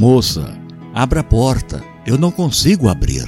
Moça, abra a porta, eu não consigo abrir.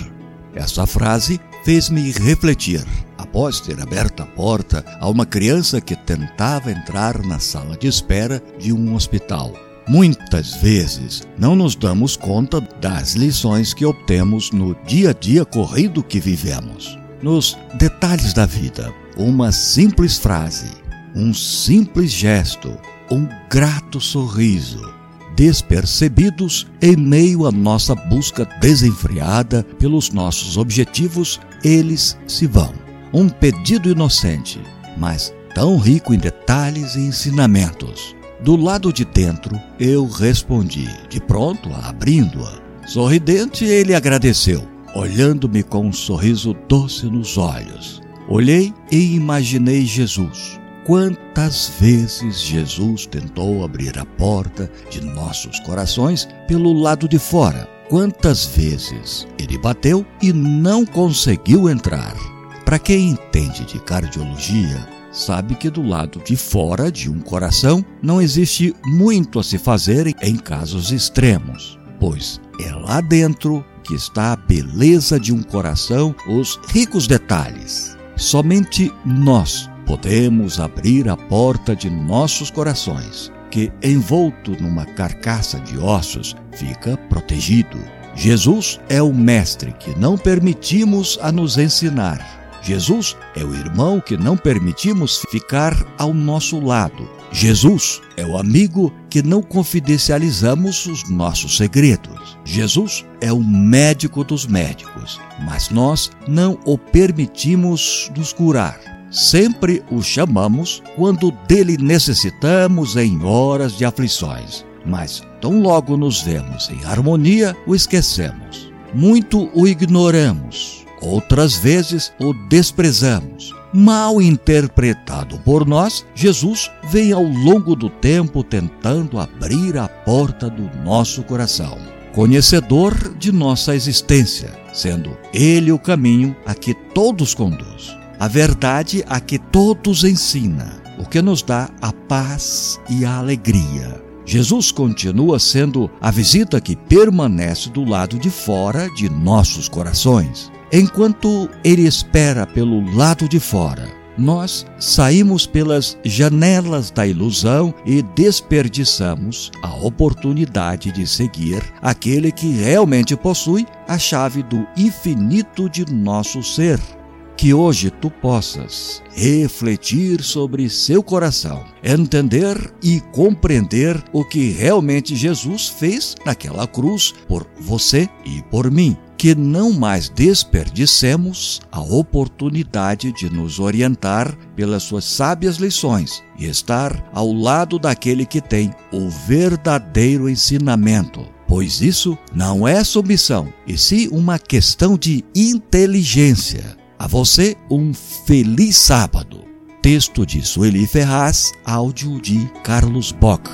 Essa frase fez-me refletir. Após ter aberto a porta a uma criança que tentava entrar na sala de espera de um hospital. Muitas vezes não nos damos conta das lições que obtemos no dia a dia corrido que vivemos. Nos detalhes da vida, uma simples frase, um simples gesto, um grato sorriso, despercebidos em meio à nossa busca desenfreada pelos nossos objetivos, eles se vão. Um pedido inocente, mas tão rico em detalhes e ensinamentos. Do lado de dentro, eu respondi, de pronto, abrindo-a. Sorridente, ele agradeceu, olhando-me com um sorriso doce nos olhos. Olhei e imaginei Jesus Quantas vezes Jesus tentou abrir a porta de nossos corações pelo lado de fora? Quantas vezes ele bateu e não conseguiu entrar? Para quem entende de cardiologia, sabe que do lado de fora de um coração não existe muito a se fazer em casos extremos, pois é lá dentro que está a beleza de um coração, os ricos detalhes. Somente nós podemos abrir a porta de nossos corações, que, envolto numa carcaça de ossos, fica protegido. Jesus é o Mestre que não permitimos a nos ensinar. Jesus é o irmão que não permitimos ficar ao nosso lado. Jesus é o amigo que não confidencializamos os nossos segredos. Jesus é o médico dos médicos, mas nós não o permitimos nos curar. Sempre o chamamos quando dele necessitamos em horas de aflições, mas tão logo nos vemos em harmonia, o esquecemos. Muito o ignoramos, outras vezes o desprezamos. Mal interpretado por nós, Jesus vem ao longo do tempo tentando abrir a porta do nosso coração, conhecedor de nossa existência, sendo Ele o caminho a que todos conduz a verdade a que todos ensina, o que nos dá a paz e a alegria. Jesus continua sendo a visita que permanece do lado de fora de nossos corações. Enquanto ele espera pelo lado de fora, nós saímos pelas janelas da ilusão e desperdiçamos a oportunidade de seguir aquele que realmente possui a chave do infinito de nosso ser que hoje tu possas refletir sobre seu coração, entender e compreender o que realmente Jesus fez naquela cruz por você e por mim. Que não mais desperdicemos a oportunidade de nos orientar pelas suas sábias lições e estar ao lado daquele que tem o verdadeiro ensinamento pois isso não é submissão, e sim uma questão de inteligência. A você, um feliz sábado. Texto de Sueli Ferraz, áudio de Carlos Bock.